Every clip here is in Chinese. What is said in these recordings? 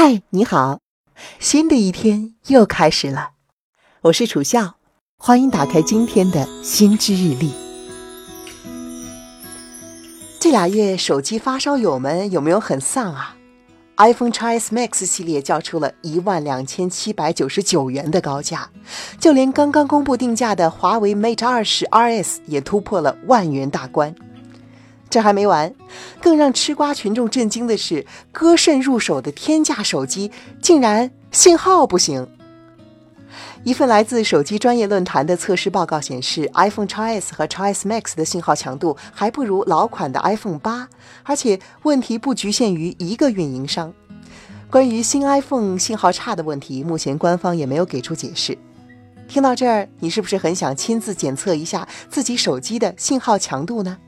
嗨，你好，新的一天又开始了，我是楚笑，欢迎打开今天的新知日历。这俩月手机发烧友们有没有很丧啊？iPhone XS Max 系列交出了一万两千七百九十九元的高价，就连刚刚公布定价的华为 Mate 二十 RS 也突破了万元大关。这还没完，更让吃瓜群众震惊的是，歌甚入手的天价手机竟然信号不行。一份来自手机专业论坛的测试报告显示，iPhone XS 和 XS Max 的信号强度还不如老款的 iPhone 八，而且问题不局限于一个运营商。关于新 iPhone 信号差的问题，目前官方也没有给出解释。听到这儿，你是不是很想亲自检测一下自己手机的信号强度呢？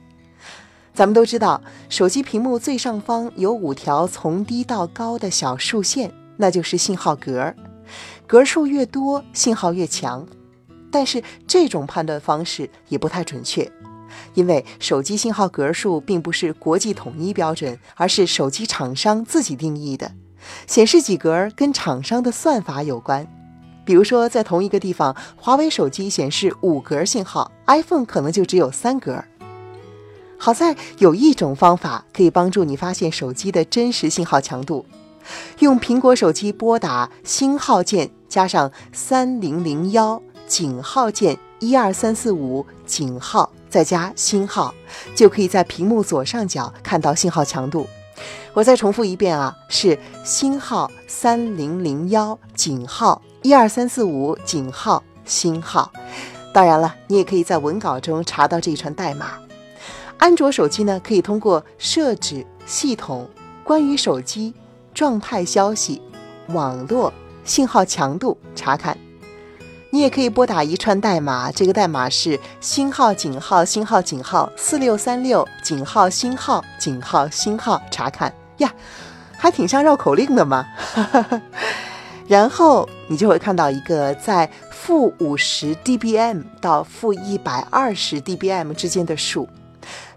咱们都知道，手机屏幕最上方有五条从低到高的小竖线，那就是信号格。格数越多，信号越强。但是这种判断方式也不太准确，因为手机信号格数并不是国际统一标准，而是手机厂商自己定义的。显示几格跟厂商的算法有关。比如说，在同一个地方，华为手机显示五格信号，iPhone 可能就只有三格。好在有一种方法可以帮助你发现手机的真实信号强度，用苹果手机拨打星号键加上三零零幺井号键一二三四五井号再加星号，就可以在屏幕左上角看到信号强度。我再重复一遍啊，是星号三零零幺井号一二三四五井号星号。当然了，你也可以在文稿中查到这一串代码。安卓手机呢，可以通过设置系统关于手机状态消息、网络信号强度查看。你也可以拨打一串代码，这个代码是星号井号星号井号四六三六井号星号井号星号查看呀，还挺像绕口令的嘛。然后你就会看到一个在负五十 dBm 到负一百二十 dBm 之间的数。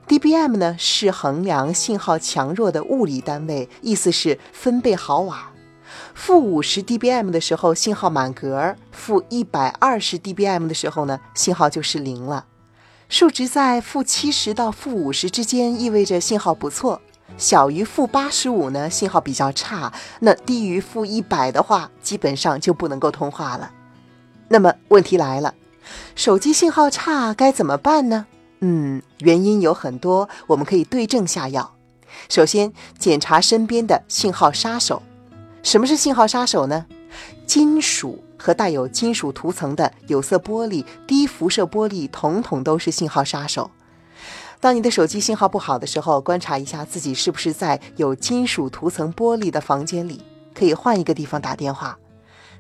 dBm 呢是衡量信号强弱的物理单位，意思是分贝毫瓦。负五十 dBm 的时候，信号满格；负一百二十 dBm 的时候呢，信号就是零了。数值在负七十到负五十之间，意味着信号不错；小于负八十五呢，信号比较差；那低于负一百的话，基本上就不能够通话了。那么问题来了，手机信号差该怎么办呢？嗯，原因有很多，我们可以对症下药。首先，检查身边的信号杀手。什么是信号杀手呢？金属和带有金属涂层的有色玻璃、低辐射玻璃，统统都是信号杀手。当你的手机信号不好的时候，观察一下自己是不是在有金属涂层玻璃的房间里，可以换一个地方打电话。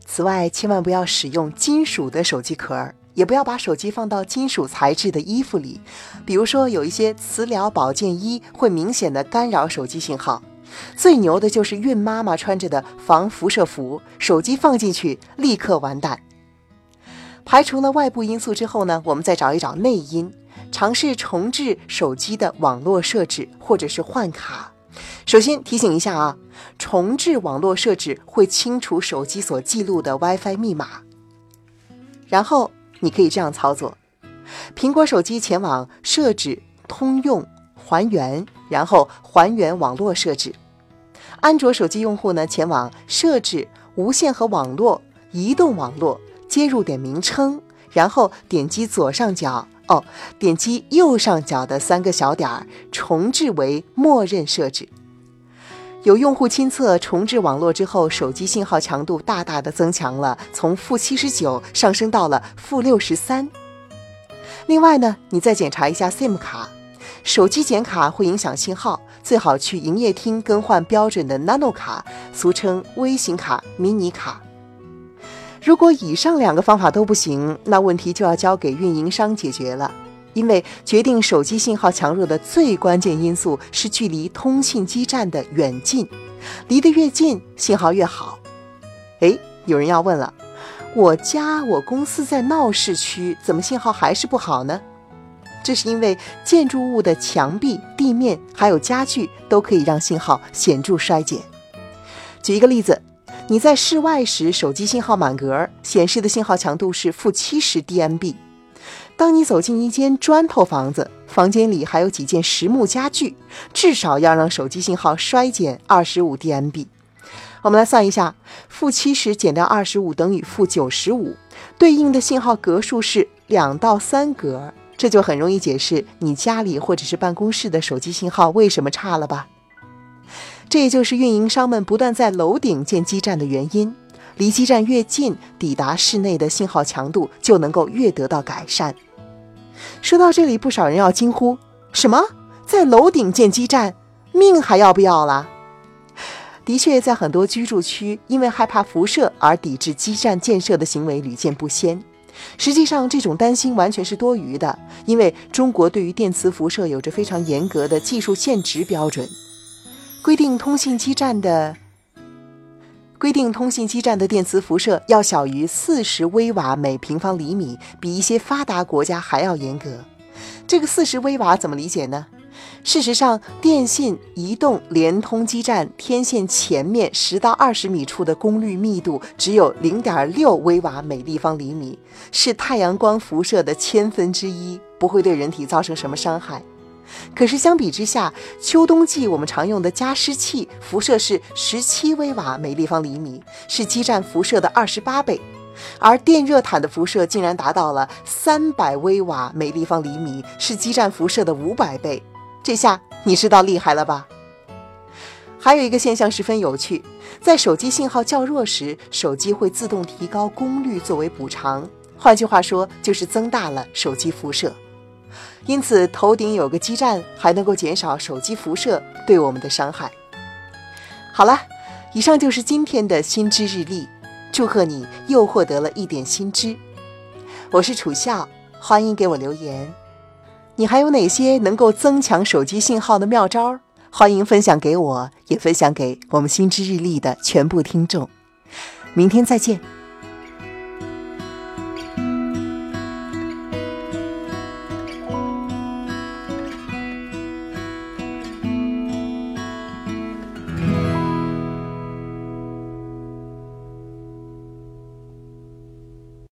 此外，千万不要使用金属的手机壳儿。也不要把手机放到金属材质的衣服里，比如说有一些磁疗保健衣会明显的干扰手机信号。最牛的就是孕妈妈穿着的防辐射服，手机放进去立刻完蛋。排除了外部因素之后呢，我们再找一找内因，尝试重置手机的网络设置或者是换卡。首先提醒一下啊，重置网络设置会清除手机所记录的 WiFi 密码，然后。你可以这样操作：苹果手机前往设置、通用、还原，然后还原网络设置；安卓手机用户呢，前往设置、无线和网络、移动网络、接入点名称，然后点击左上角哦，点击右上角的三个小点儿，重置为默认设置。有用户亲测，重置网络之后，手机信号强度大大的增强了，从负七十九上升到了负六十三。另外呢，你再检查一下 SIM 卡，手机剪卡会影响信号，最好去营业厅更换标准的 Nano 卡，俗称微型卡、迷你卡。如果以上两个方法都不行，那问题就要交给运营商解决了。因为决定手机信号强弱的最关键因素是距离通信基站的远近，离得越近，信号越好。哎，有人要问了，我家我公司在闹市区，怎么信号还是不好呢？这是因为建筑物的墙壁、地面还有家具都可以让信号显著衰减。举一个例子，你在室外时，手机信号满格，显示的信号强度是负七十 dMb。当你走进一间砖头房子，房间里还有几件实木家具，至少要让手机信号衰减二十五 dMb。我们来算一下，负七十减掉二十五等于负九十五，对应的信号格数是两到三格，这就很容易解释你家里或者是办公室的手机信号为什么差了吧？这也就是运营商们不断在楼顶建基站的原因。离基站越近，抵达室内的信号强度就能够越得到改善。说到这里，不少人要惊呼：什么？在楼顶建基站，命还要不要了？的确，在很多居住区，因为害怕辐射而抵制基站建设的行为屡见不鲜。实际上，这种担心完全是多余的，因为中国对于电磁辐射有着非常严格的技术限值标准，规定通信基站的规定通信基站的电磁辐射要小于四十微瓦每平方厘米，比一些发达国家还要严格。这个四十微瓦怎么理解呢？事实上，电信、移动、联通基站天线前面十到二十米处的功率密度只有零点六微瓦每立方厘米，是太阳光辐射的千分之一，不会对人体造成什么伤害。可是相比之下，秋冬季我们常用的加湿器辐射是十七微瓦每立方厘米，是基站辐射的二十八倍，而电热毯的辐射竟然达到了三百微瓦每立方厘米，是基站辐射的五百倍。这下你知道厉害了吧？还有一个现象十分有趣，在手机信号较弱时，手机会自动提高功率作为补偿，换句话说，就是增大了手机辐射。因此，头顶有个基站，还能够减少手机辐射对我们的伤害。好了，以上就是今天的新知日历，祝贺你又获得了一点新知。我是楚笑，欢迎给我留言。你还有哪些能够增强手机信号的妙招？欢迎分享给我，也分享给我们心知日历的全部听众。明天再见。